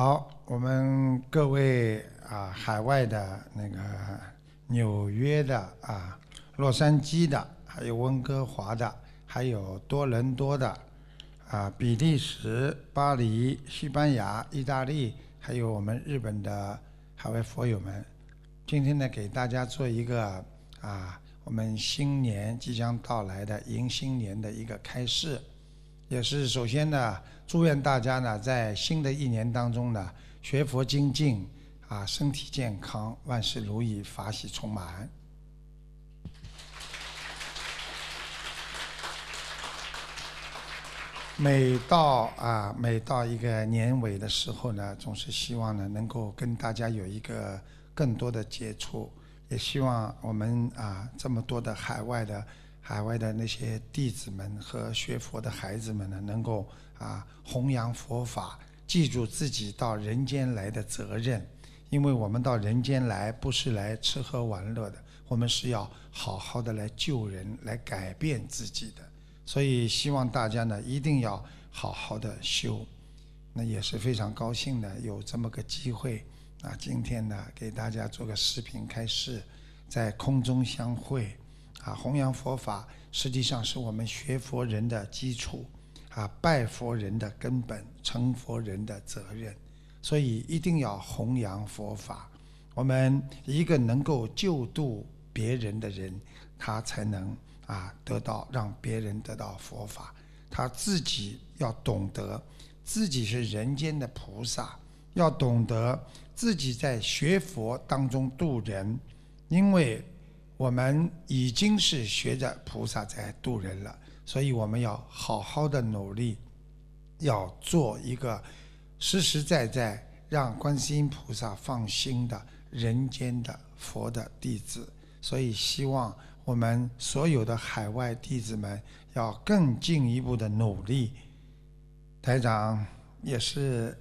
好，我们各位啊，海外的那个纽约的啊，洛杉矶的，还有温哥华的，还有多伦多的啊，比利时、巴黎、西班牙、意大利，还有我们日本的海外佛友们，今天呢，给大家做一个啊，我们新年即将到来的迎新年的一个开示。也是首先呢，祝愿大家呢，在新的一年当中呢，学佛精进，啊，身体健康，万事如意，法喜充满。每到啊，每到一个年尾的时候呢，总是希望呢，能够跟大家有一个更多的接触，也希望我们啊，这么多的海外的。海外的那些弟子们和学佛的孩子们呢，能够啊弘扬佛法，记住自己到人间来的责任，因为我们到人间来不是来吃喝玩乐的，我们是要好好的来救人，来改变自己的。所以希望大家呢一定要好好的修。那也是非常高兴的有这么个机会啊，今天呢给大家做个视频开示，在空中相会。啊，弘扬佛法实际上是我们学佛人的基础，啊，拜佛人的根本，成佛人的责任。所以一定要弘扬佛法。我们一个能够救度别人的人，他才能啊得到让别人得到佛法。他自己要懂得自己是人间的菩萨，要懂得自己在学佛当中度人，因为。我们已经是学着菩萨在度人了，所以我们要好好的努力，要做一个实实在在让观世音菩萨放心的人间的佛的弟子。所以希望我们所有的海外弟子们要更进一步的努力。台长也是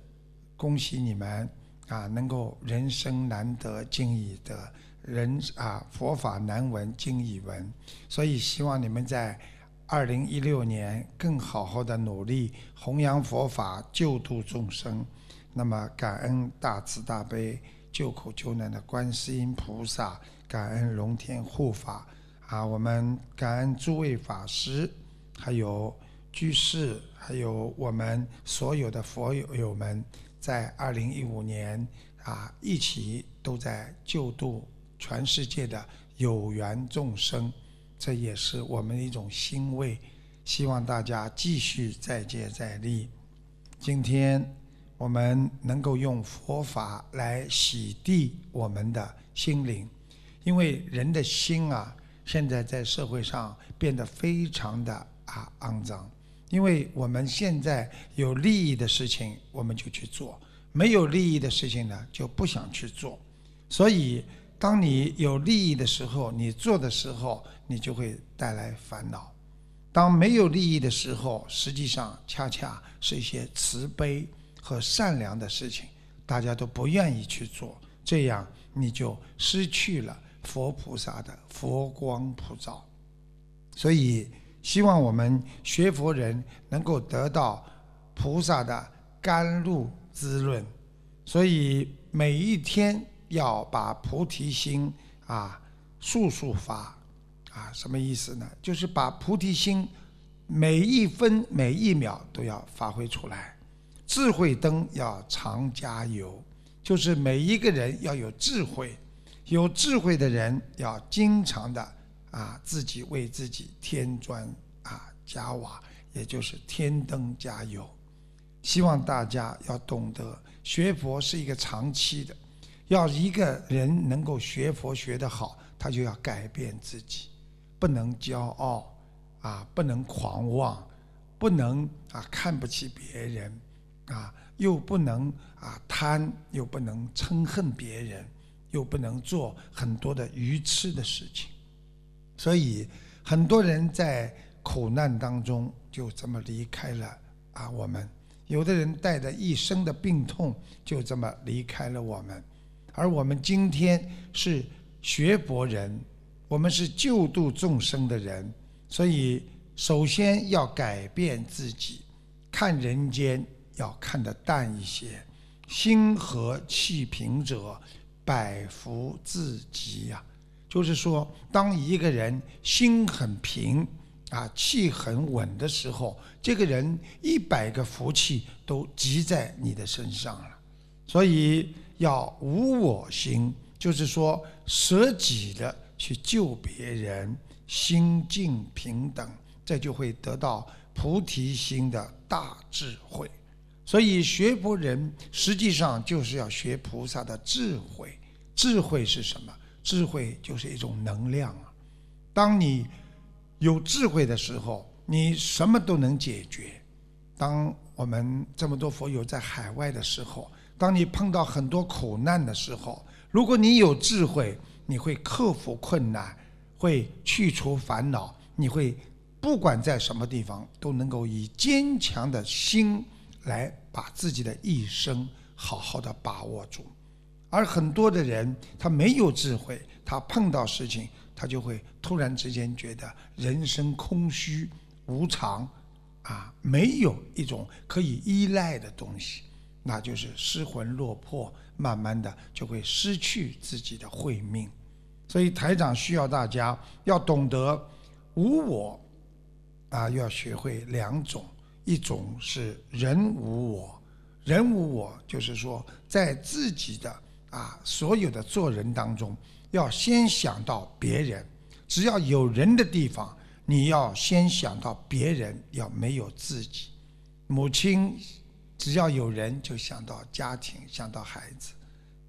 恭喜你们啊，能够人生难得今已得。人啊，佛法难闻经已闻，所以希望你们在二零一六年更好好的努力弘扬佛法，救度众生。那么感恩大慈大悲救苦救难的观世音菩萨，感恩龙天护法啊！我们感恩诸位法师，还有居士，还有我们所有的佛友友们，在二零一五年啊，一起都在救度。全世界的有缘众生，这也是我们的一种欣慰。希望大家继续再接再厉。今天我们能够用佛法来洗涤我们的心灵，因为人的心啊，现在在社会上变得非常的啊肮脏。因为我们现在有利益的事情，我们就去做；没有利益的事情呢，就不想去做。所以。当你有利益的时候，你做的时候，你就会带来烦恼；当没有利益的时候，实际上恰恰是一些慈悲和善良的事情，大家都不愿意去做，这样你就失去了佛菩萨的佛光普照。所以，希望我们学佛人能够得到菩萨的甘露滋润。所以每一天。要把菩提心啊，速速发，啊，什么意思呢？就是把菩提心每一分每一秒都要发挥出来。智慧灯要常加油，就是每一个人要有智慧，有智慧的人要经常的啊，自己为自己添砖啊加瓦，也就是添灯加油。希望大家要懂得，学佛是一个长期的。要一个人能够学佛学得好，他就要改变自己，不能骄傲，啊，不能狂妄，不能啊看不起别人，啊，又不能啊贪，又不能嗔恨别人，又不能做很多的愚痴的事情。所以很多人在苦难当中就这么离开了啊我们，有的人带着一生的病痛就这么离开了我们。而我们今天是学佛人，我们是救度众生的人，所以首先要改变自己，看人间要看得淡一些，心和气平者，百福自集呀。就是说，当一个人心很平啊，气很稳的时候，这个人一百个福气都集在你的身上了。所以要无我心，就是说舍己的去救别人，心境平等，这就会得到菩提心的大智慧。所以学佛人实际上就是要学菩萨的智慧。智慧是什么？智慧就是一种能量啊！当你有智慧的时候，你什么都能解决。当我们这么多佛友在海外的时候，当你碰到很多苦难的时候，如果你有智慧，你会克服困难，会去除烦恼，你会不管在什么地方都能够以坚强的心来把自己的一生好好的把握住。而很多的人，他没有智慧，他碰到事情，他就会突然之间觉得人生空虚无常，啊，没有一种可以依赖的东西，那就是失魂落魄，慢慢的就会失去自己的慧命。所以台长需要大家要懂得无我，啊，要学会两种，一种是人无我，人无我就是说在自己的。啊，所有的做人当中，要先想到别人。只要有人的地方，你要先想到别人，要没有自己。母亲只要有人，就想到家庭，想到孩子，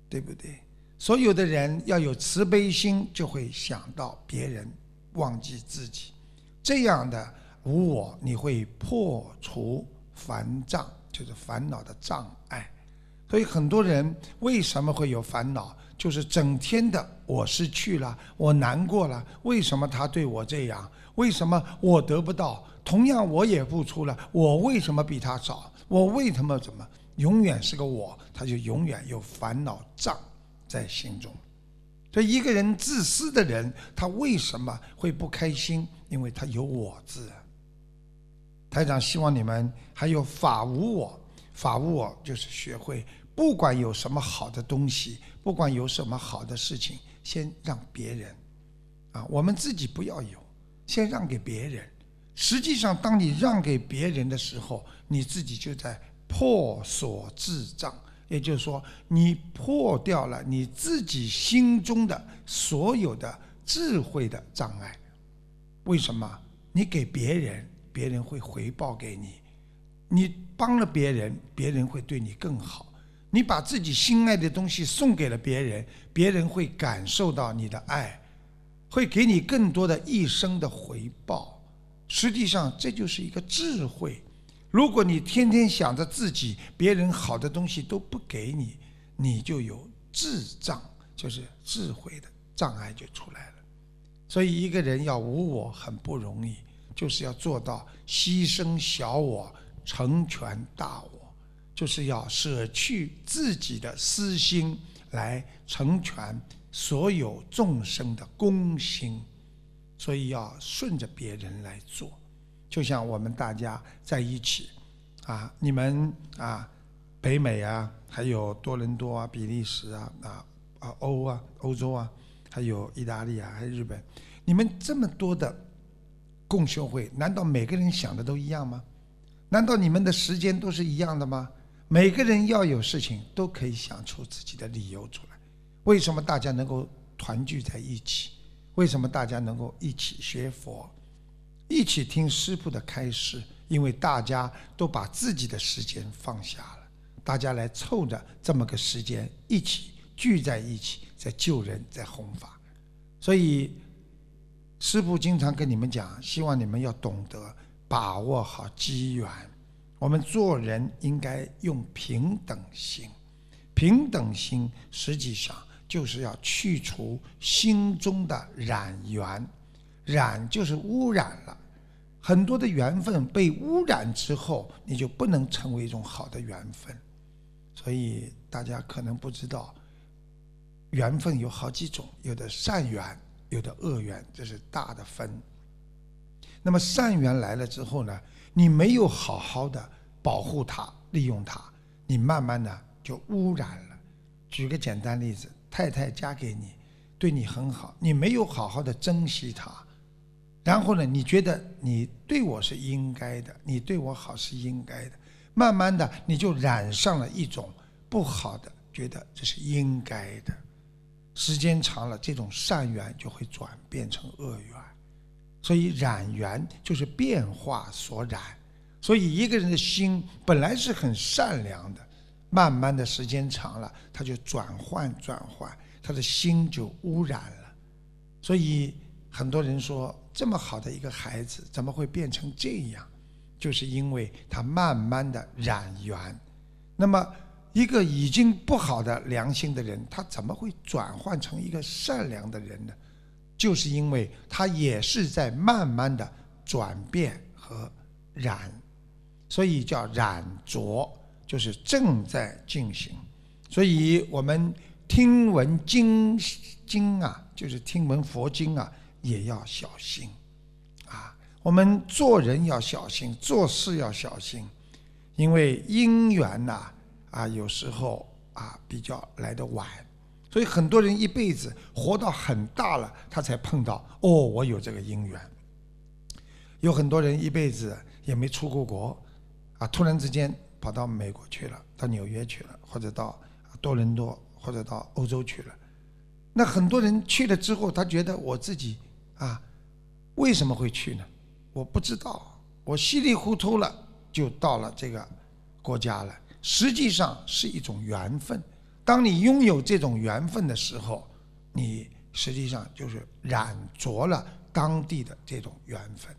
对不对？所有的人要有慈悲心，就会想到别人，忘记自己。这样的无我，你会破除烦障，就是烦恼的障碍。所以很多人为什么会有烦恼？就是整天的我失去了，我难过了。为什么他对我这样？为什么我得不到？同样我也付出了，我为什么比他少？我为什么怎么？永远是个我，他就永远有烦恼障在心中。所以一个人自私的人，他为什么会不开心？因为他有我字。台长希望你们还有法无我，法无我就是学会。不管有什么好的东西，不管有什么好的事情，先让别人，啊，我们自己不要有，先让给别人。实际上，当你让给别人的时候，你自己就在破锁智障，也就是说，你破掉了你自己心中的所有的智慧的障碍。为什么？你给别人，别人会回报给你；你帮了别人，别人会对你更好。你把自己心爱的东西送给了别人，别人会感受到你的爱，会给你更多的一生的回报。实际上，这就是一个智慧。如果你天天想着自己，别人好的东西都不给你，你就有智障，就是智慧的障碍就出来了。所以，一个人要无我很不容易，就是要做到牺牲小我，成全大我。就是要舍去自己的私心，来成全所有众生的公心，所以要顺着别人来做。就像我们大家在一起，啊，你们啊，北美啊，还有多伦多啊，比利时啊，啊啊欧啊，欧洲啊，还有意大利啊，还有日本，你们这么多的共修会，难道每个人想的都一样吗？难道你们的时间都是一样的吗？每个人要有事情都可以想出自己的理由出来。为什么大家能够团聚在一起？为什么大家能够一起学佛，一起听师父的开示？因为大家都把自己的时间放下了，大家来凑着这么个时间一起聚在一起，在救人，在弘法。所以师父经常跟你们讲，希望你们要懂得把握好机缘。我们做人应该用平等心，平等心实际上就是要去除心中的染缘，染就是污染了，很多的缘分被污染之后，你就不能成为一种好的缘分。所以大家可能不知道，缘分有好几种，有的善缘，有的恶缘，这是大的分。那么善缘来了之后呢？你没有好好的保护它、利用它，你慢慢的就污染了。举个简单例子，太太嫁给你，对你很好，你没有好好的珍惜她，然后呢，你觉得你对我是应该的，你对我好是应该的，慢慢的你就染上了一种不好的，觉得这是应该的，时间长了，这种善缘就会转变成恶缘，所以染缘就是变化所染，所以一个人的心本来是很善良的。慢慢的时间长了，他就转换转换，他的心就污染了。所以很多人说，这么好的一个孩子，怎么会变成这样？就是因为他慢慢的染缘。那么一个已经不好的良心的人，他怎么会转换成一个善良的人呢？就是因为他也是在慢慢的转变和染，所以叫染浊。就是正在进行，所以我们听闻经经啊，就是听闻佛经啊，也要小心啊。我们做人要小心，做事要小心，因为因缘呐啊，有时候啊比较来得晚，所以很多人一辈子活到很大了，他才碰到哦，我有这个因缘。有很多人一辈子也没出过国啊，突然之间。跑到美国去了，到纽约去了，或者到多伦多，或者到欧洲去了。那很多人去了之后，他觉得我自己啊，为什么会去呢？我不知道，我稀里糊涂了就到了这个国家了。实际上是一种缘分。当你拥有这种缘分的时候，你实际上就是染着了当地的这种缘分。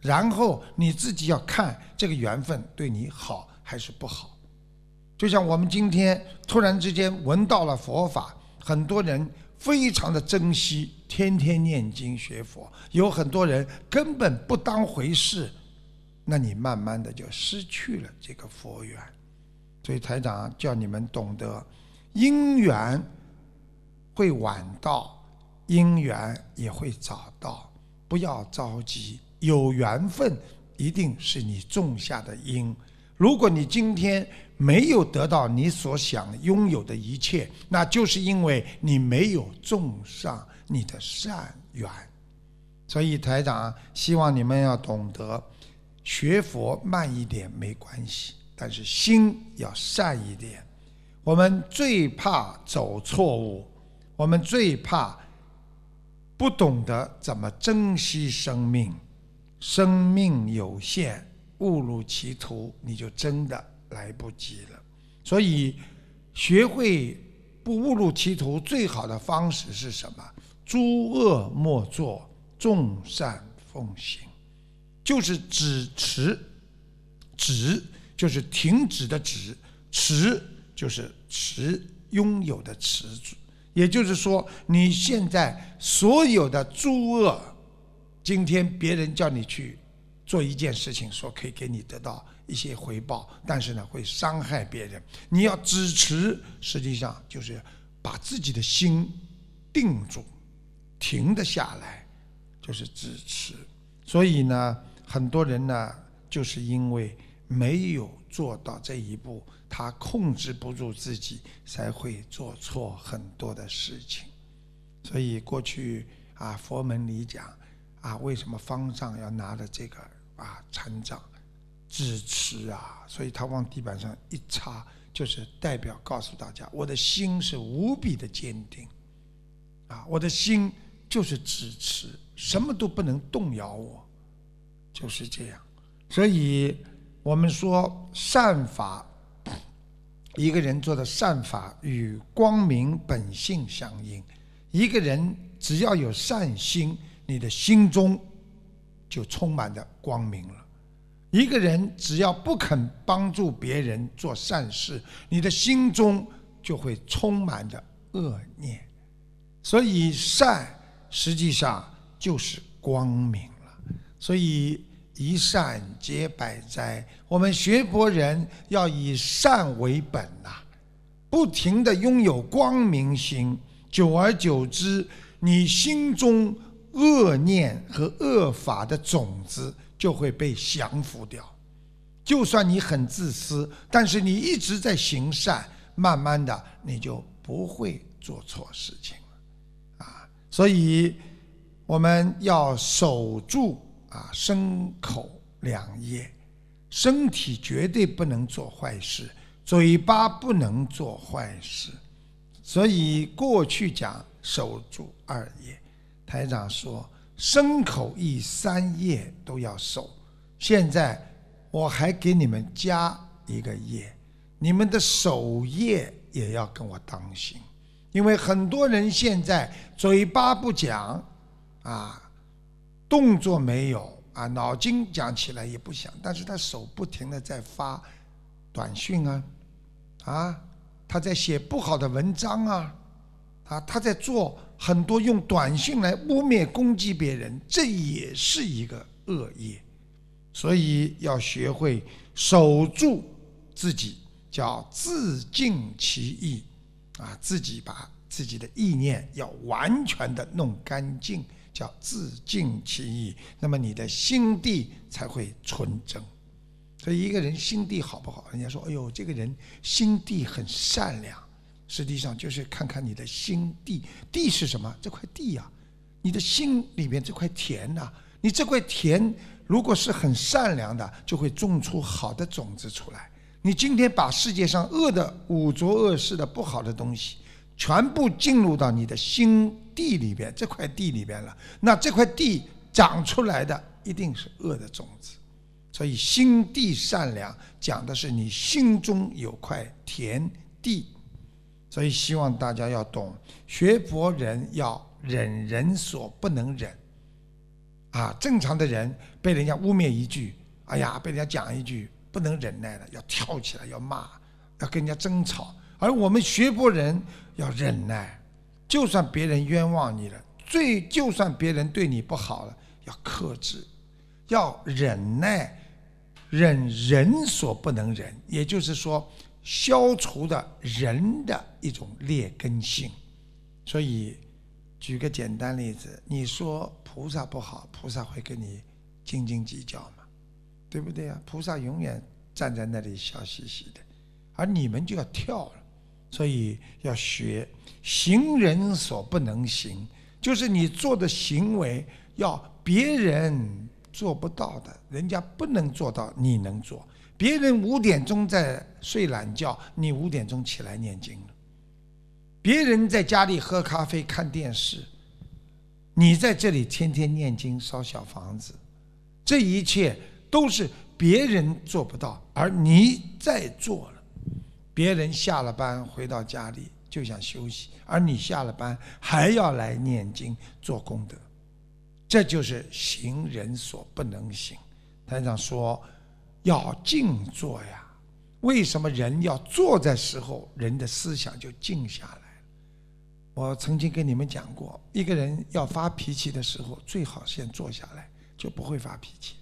然后你自己要看这个缘分对你好。还是不好，就像我们今天突然之间闻到了佛法，很多人非常的珍惜，天天念经学佛；有很多人根本不当回事，那你慢慢的就失去了这个佛缘。所以台长叫你们懂得，因缘会晚到，因缘也会早到，不要着急。有缘分一定是你种下的因。如果你今天没有得到你所想拥有的一切，那就是因为你没有种上你的善缘。所以台长希望你们要懂得，学佛慢一点没关系，但是心要善一点。我们最怕走错误，我们最怕不懂得怎么珍惜生命，生命有限。误入歧途，你就真的来不及了。所以，学会不误入歧途最好的方式是什么？诸恶莫作，众善奉行，就是止持。止就是停止的止，持就是持拥有的持住。也就是说，你现在所有的诸恶，今天别人叫你去。做一件事情，说可以给你得到一些回报，但是呢，会伤害别人。你要支持，实际上就是把自己的心定住，停得下来，就是支持。所以呢，很多人呢，就是因为没有做到这一步，他控制不住自己，才会做错很多的事情。所以过去啊，佛门里讲啊，为什么方丈要拿着这个？啊，禅杖支持啊，所以他往地板上一插，就是代表告诉大家，我的心是无比的坚定，啊，我的心就是支持，什么都不能动摇我，就是这样。所以我们说善法，一个人做的善法与光明本性相应。一个人只要有善心，你的心中。就充满着光明了。一个人只要不肯帮助别人做善事，你的心中就会充满着恶念。所以善实际上就是光明了。所以一善解百灾。我们学佛人要以善为本呐，不停的拥有光明心，久而久之，你心中。恶念和恶法的种子就会被降服掉。就算你很自私，但是你一直在行善，慢慢的你就不会做错事情了，啊，所以我们要守住啊身口两业，身体绝对不能做坏事，嘴巴不能做坏事，所以过去讲守住二业，台长说身口意三业都要守，现在我还给你们加一个业。你们的守业也要跟我当心，因为很多人现在嘴巴不讲，啊，动作没有啊，脑筋讲起来也不想，但是他手不停的在发短讯啊，啊，他在写不好的文章啊，啊，他在做很多用短信来污蔑攻击别人，这也是一个恶业，所以要学会守住自己。叫自净其意，啊，自己把自己的意念要完全的弄干净，叫自净其意，那么你的心地才会纯正。所以一个人心地好不好？人家说，哎呦，这个人心地很善良，实际上就是看看你的心地。地是什么？这块地呀，你的心里面这块田呐，你这块田如果是很善良的，就会种出好的种子出来。你今天把世界上恶的、污浊恶事的不好的东西，全部进入到你的心地里边，这块地里边了，那这块地长出来的一定是恶的种子。所以心地善良，讲的是你心中有块田地。所以希望大家要懂，学佛人要忍人所不能忍。啊，正常的人被人家污蔑一句，哎呀，被人家讲一句。不能忍耐了，要跳起来，要骂，要跟人家争吵。而我们学佛人要忍耐，就算别人冤枉你了，最就算别人对你不好了，要克制，要忍耐，忍人所不能忍，也就是说，消除的人的一种劣根性。所以，举个简单例子，你说菩萨不好，菩萨会跟你斤斤计较吗？对不对啊？菩萨永远站在那里笑嘻嘻的，而你们就要跳了，所以要学行人所不能行，就是你做的行为要别人做不到的，人家不能做到，你能做。别人五点钟在睡懒觉，你五点钟起来念经了；别人在家里喝咖啡看电视，你在这里天天念经烧小房子，这一切。都是别人做不到，而你在做了。别人下了班回到家里就想休息，而你下了班还要来念经做功德，这就是行人所不能行。台长说要静坐呀，为什么人要坐在时候，人的思想就静下来？我曾经跟你们讲过，一个人要发脾气的时候，最好先坐下来，就不会发脾气。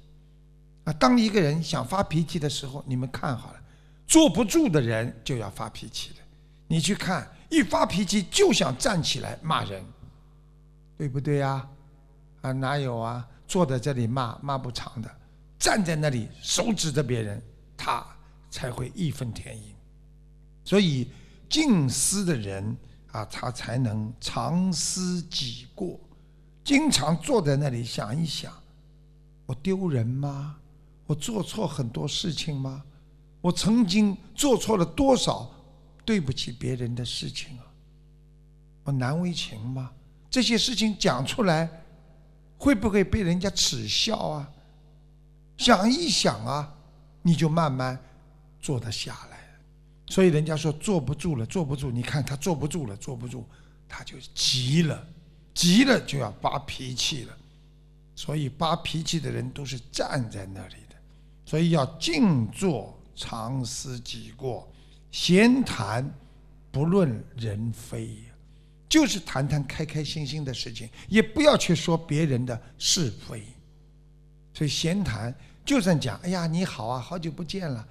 啊，当一个人想发脾气的时候，你们看好了，坐不住的人就要发脾气了。你去看，一发脾气就想站起来骂人，对不对呀？啊，哪有啊？坐在这里骂骂不长的，站在那里手指着别人，他才会义愤填膺。所以静思的人啊，他才能常思己过，经常坐在那里想一想，我丢人吗？我做错很多事情吗？我曾经做错了多少对不起别人的事情啊？我难为情吗？这些事情讲出来，会不会被人家耻笑啊？想一想啊，你就慢慢坐得下来。所以人家说坐不住了，坐不住。你看他坐不住了，坐不住，他就急了，急了就要发脾气了。所以发脾气的人都是站在那里的。所以要静坐，常思己过，闲谈，不论人非，就是谈谈开开心心的事情，也不要去说别人的是非。所以闲谈，就算讲，哎呀，你好啊，好久不见了，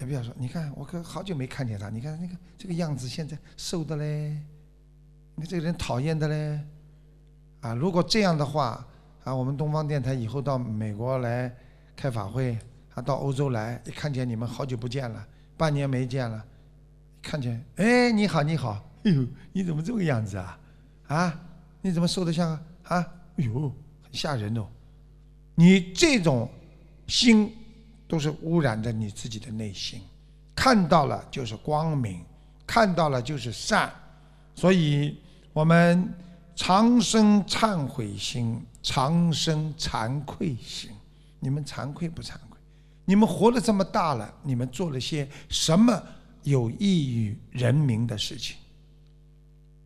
也不要说，你看我可好久没看见他，你看那个这个样子，现在瘦的嘞，你看这个人讨厌的嘞，啊，如果这样的话，啊，我们东方电台以后到美国来开法会。啊到欧洲来，一看见你们好久不见了，半年没见了，看见，哎，你好，你好，哎呦，你怎么这个样子啊？啊，你怎么瘦得像啊？啊，哎呦，很吓人哦。你这种心都是污染着你自己的内心，看到了就是光明，看到了就是善，所以我们长生忏悔心，长生惭愧心。你们惭愧不惭愧？你们活了这么大了，你们做了些什么有益于人民的事情？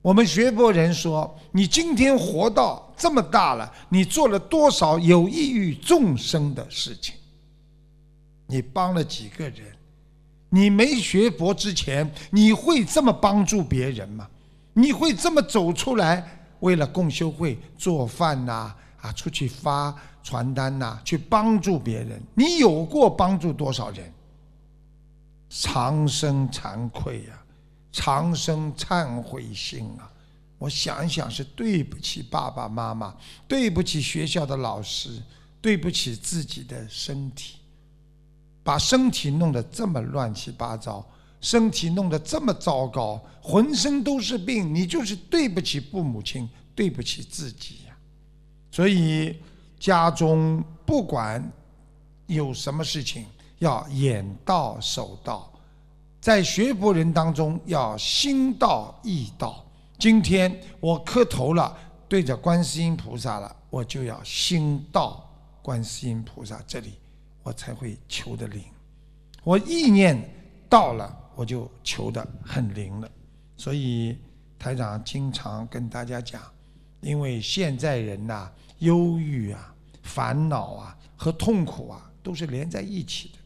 我们学佛人说：“你今天活到这么大了，你做了多少有益于众生的事情？你帮了几个人？你没学佛之前，你会这么帮助别人吗？你会这么走出来，为了共修会做饭呐？啊，出去发传单呐，去帮助别人？你有过帮助多少人？长生惭愧呀！”长生忏悔心啊！我想想，是对不起爸爸妈妈，对不起学校的老师，对不起自己的身体，把身体弄得这么乱七八糟，身体弄得这么糟糕，浑身都是病，你就是对不起父母亲，对不起自己呀！所以家中不管有什么事情，要眼到手到。在学佛人当中，要心到意到。今天我磕头了，对着观世音菩萨了，我就要心到观世音菩萨这里，我才会求得灵。我意念到了，我就求得很灵了。所以台长经常跟大家讲，因为现在人呐，忧郁啊、烦恼啊和痛苦啊，都是连在一起的。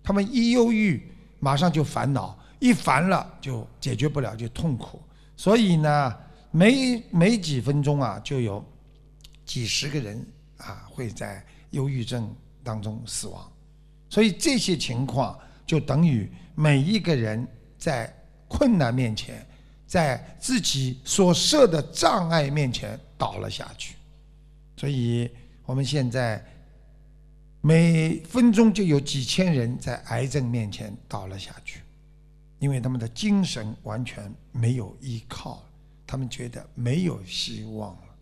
他们一忧郁。马上就烦恼，一烦了就解决不了，就痛苦。所以呢，没没几分钟啊，就有几十个人啊会在忧郁症当中死亡。所以这些情况就等于每一个人在困难面前，在自己所设的障碍面前倒了下去。所以我们现在。每分钟就有几千人在癌症面前倒了下去，因为他们的精神完全没有依靠，他们觉得没有希望了，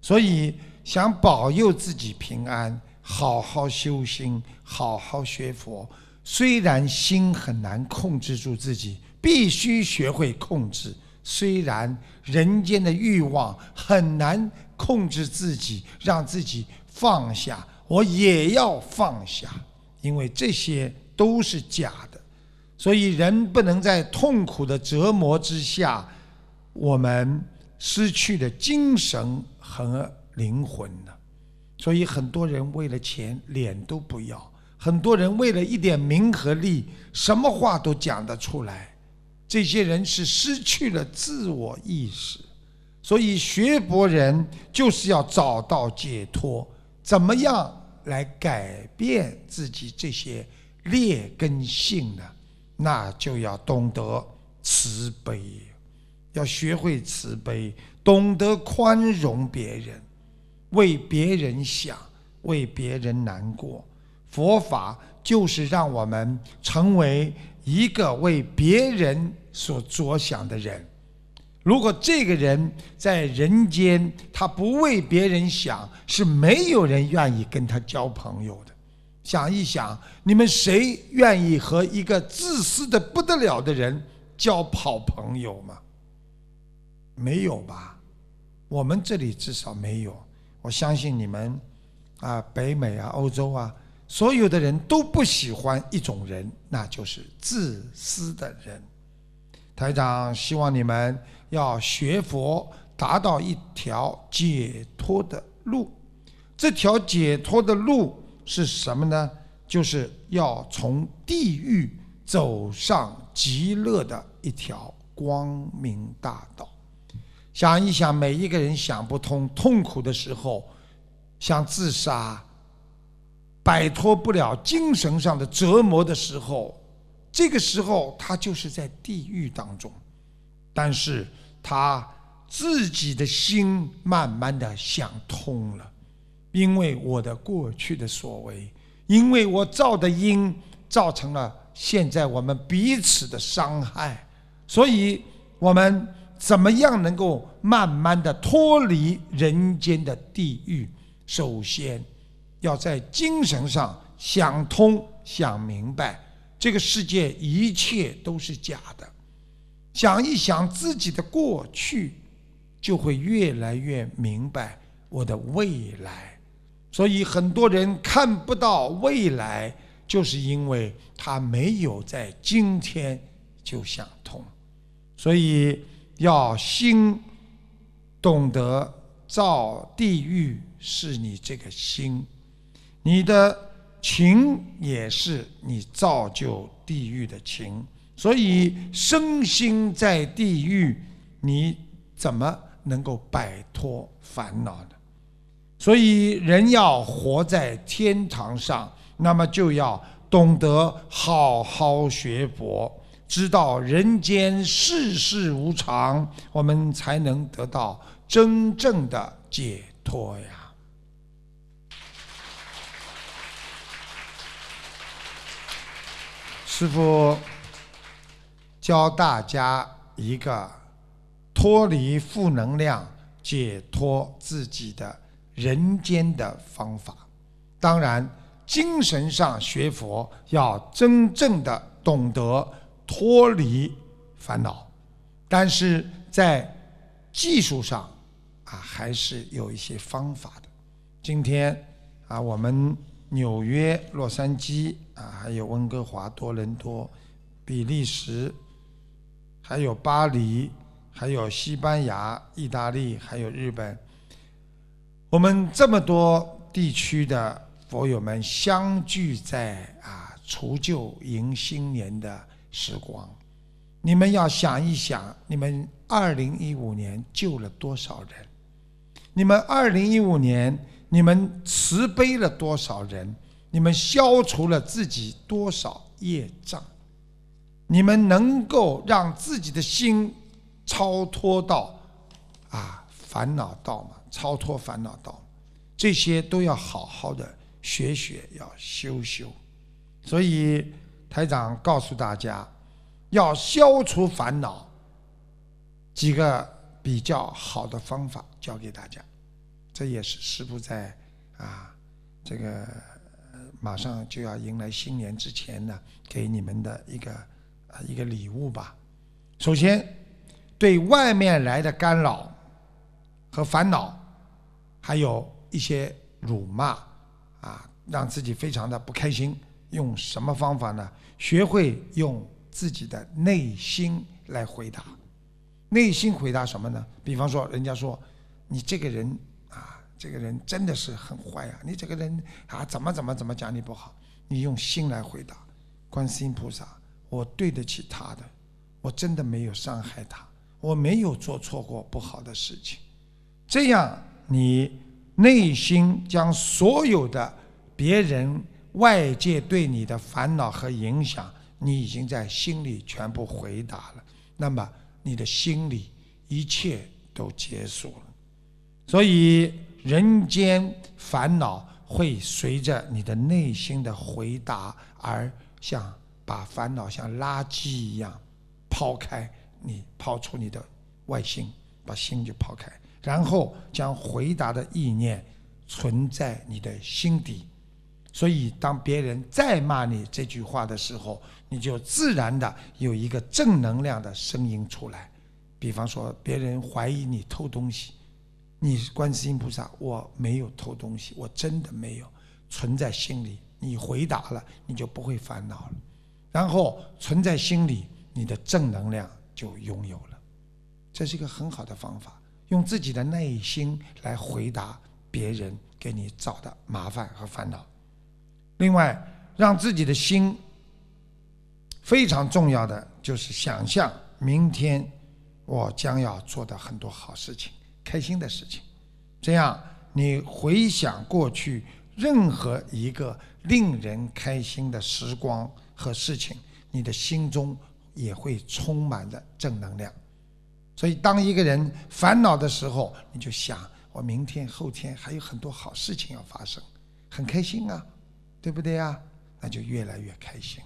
所以想保佑自己平安，好好修心，好好学佛。虽然心很难控制住自己，必须学会控制。虽然人间的欲望很难控制自己，让自己放下。我也要放下，因为这些都是假的，所以人不能在痛苦的折磨之下，我们失去了精神和灵魂呢。所以很多人为了钱脸都不要，很多人为了一点名和利，什么话都讲得出来。这些人是失去了自我意识，所以学佛人就是要找到解脱。怎么样来改变自己这些劣根性呢？那就要懂得慈悲，要学会慈悲，懂得宽容别人，为别人想，为别人难过。佛法就是让我们成为一个为别人所着想的人。如果这个人在人间，他不为别人想，是没有人愿意跟他交朋友的。想一想，你们谁愿意和一个自私的不得了的人交好朋友吗？没有吧？我们这里至少没有。我相信你们，啊，北美啊，欧洲啊，所有的人都不喜欢一种人，那就是自私的人。台长希望你们。要学佛，达到一条解脱的路。这条解脱的路是什么呢？就是要从地狱走上极乐的一条光明大道。想一想，每一个人想不通、痛苦的时候，想自杀，摆脱不了精神上的折磨的时候，这个时候他就是在地狱当中。但是。他自己的心慢慢的想通了，因为我的过去的所为，因为我造的因，造成了现在我们彼此的伤害，所以，我们怎么样能够慢慢的脱离人间的地狱？首先，要在精神上想通、想明白，这个世界一切都是假的。想一想自己的过去，就会越来越明白我的未来。所以，很多人看不到未来，就是因为他没有在今天就想通。所以，要心懂得造地狱。是你这个心，你的情也是你造就地狱的情，所以身心在地狱，你怎么能够摆脱烦恼呢？所以人要活在天堂上，那么就要懂得好好学佛，知道人间世事无常，我们才能得到真正的解脱呀。师父教大家一个脱离负能量、解脱自己的人间的方法。当然，精神上学佛要真正的懂得脱离烦恼，但是在技术上啊，还是有一些方法的。今天啊，我们。纽约、洛杉矶啊，还有温哥华、多伦多、比利时，还有巴黎，还有西班牙、意大利，还有日本。我们这么多地区的佛友们相聚在啊，除旧迎新年的时光。你们要想一想，你们二零一五年救了多少人？你们二零一五年？你们慈悲了多少人？你们消除了自己多少业障？你们能够让自己的心超脱到啊烦恼道吗？超脱烦恼道，这些都要好好的学学，要修修。所以台长告诉大家，要消除烦恼，几个比较好的方法教给大家。这也是师父在啊，这个马上就要迎来新年之前呢，给你们的一个啊一个礼物吧。首先，对外面来的干扰和烦恼，还有一些辱骂啊，让自己非常的不开心，用什么方法呢？学会用自己的内心来回答。内心回答什么呢？比方说，人家说你这个人。这个人真的是很坏啊！你这个人啊，怎么怎么怎么讲你不好？你用心来回答，观世音菩萨，我对得起他的，我真的没有伤害他，我没有做错过不好的事情。这样，你内心将所有的别人外界对你的烦恼和影响，你已经在心里全部回答了。那么，你的心里一切都结束了。所以。人间烦恼会随着你的内心的回答而像把烦恼像垃圾一样抛开，你抛出你的外心，把心就抛开，然后将回答的意念存在你的心底。所以，当别人再骂你这句话的时候，你就自然的有一个正能量的声音出来。比方说，别人怀疑你偷东西。你观世音菩萨，我没有偷东西，我真的没有存在心里。你回答了，你就不会烦恼了。然后存在心里，你的正能量就拥有了。这是一个很好的方法，用自己的内心来回答别人给你找的麻烦和烦恼。另外，让自己的心非常重要的就是想象明天我将要做的很多好事情。开心的事情，这样你回想过去任何一个令人开心的时光和事情，你的心中也会充满了正能量。所以，当一个人烦恼的时候，你就想：我明天、后天还有很多好事情要发生，很开心啊，对不对啊？那就越来越开心，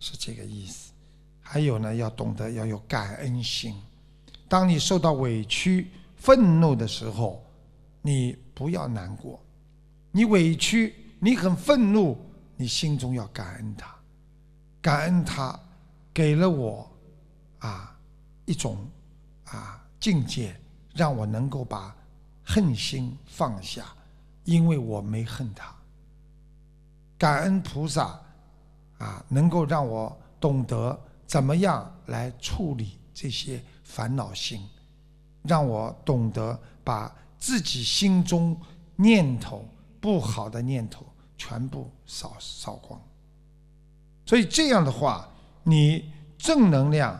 是这个意思。还有呢，要懂得要有感恩心。当你受到委屈、愤怒的时候，你不要难过。你委屈，你很愤怒，你心中要感恩他，感恩他给了我啊一种啊境界，让我能够把恨心放下，因为我没恨他。感恩菩萨啊，能够让我懂得。怎么样来处理这些烦恼心？让我懂得把自己心中念头不好的念头全部扫扫光。所以这样的话，你正能量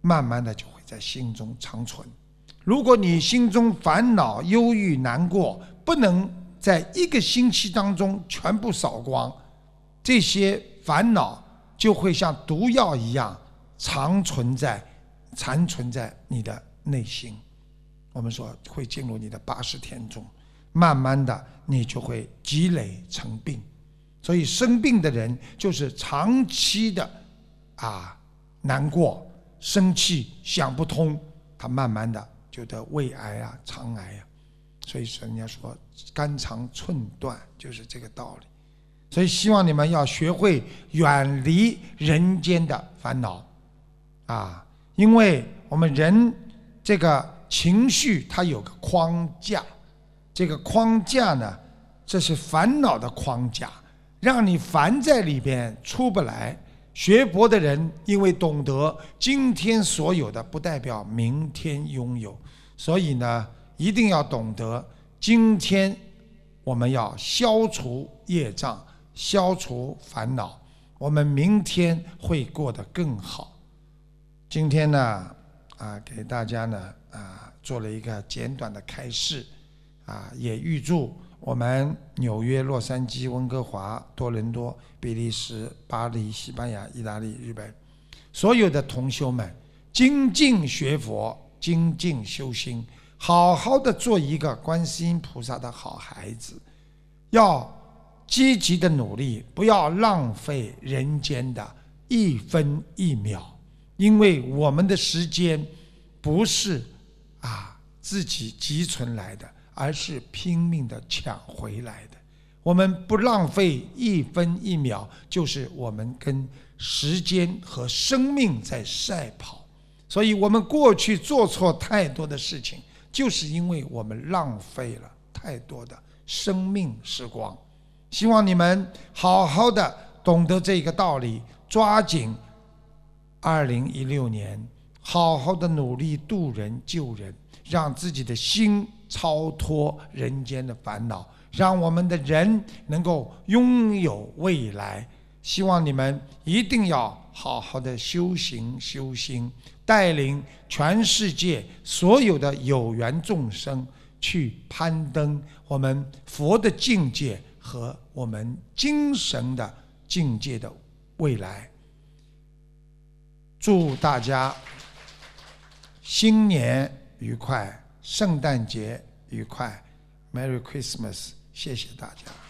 慢慢的就会在心中长存。如果你心中烦恼、忧郁、难过，不能在一个星期当中全部扫光，这些烦恼。就会像毒药一样长存在、残存在你的内心。我们说会进入你的八十天中，慢慢的你就会积累成病。所以生病的人就是长期的啊难过、生气、想不通，他慢慢的就得胃癌啊、肠癌啊。所以说人家说肝肠寸断就是这个道理。所以，希望你们要学会远离人间的烦恼，啊，因为我们人这个情绪它有个框架，这个框架呢，这是烦恼的框架，让你烦在里边出不来。学佛的人因为懂得今天所有的不代表明天拥有，所以呢，一定要懂得今天我们要消除业障。消除烦恼，我们明天会过得更好。今天呢，啊，给大家呢，啊，做了一个简短的开示，啊，也预祝我们纽约、洛杉矶、温哥华、多伦多、比利时、巴黎、西班牙、意大利、日本所有的同修们精进学佛、精进修心，好好的做一个观世音菩萨的好孩子，要。积极的努力，不要浪费人间的一分一秒，因为我们的时间不是啊自己积存来的，而是拼命的抢回来的。我们不浪费一分一秒，就是我们跟时间和生命在赛跑。所以，我们过去做错太多的事情，就是因为我们浪费了太多的生命时光。希望你们好好的懂得这个道理，抓紧二零一六年，好好的努力度人救人，让自己的心超脱人间的烦恼，让我们的人能够拥有未来。希望你们一定要好好的修行修心，带领全世界所有的有缘众生去攀登我们佛的境界。和我们精神的境界的未来，祝大家新年愉快，圣诞节愉快，Merry Christmas！谢谢大家。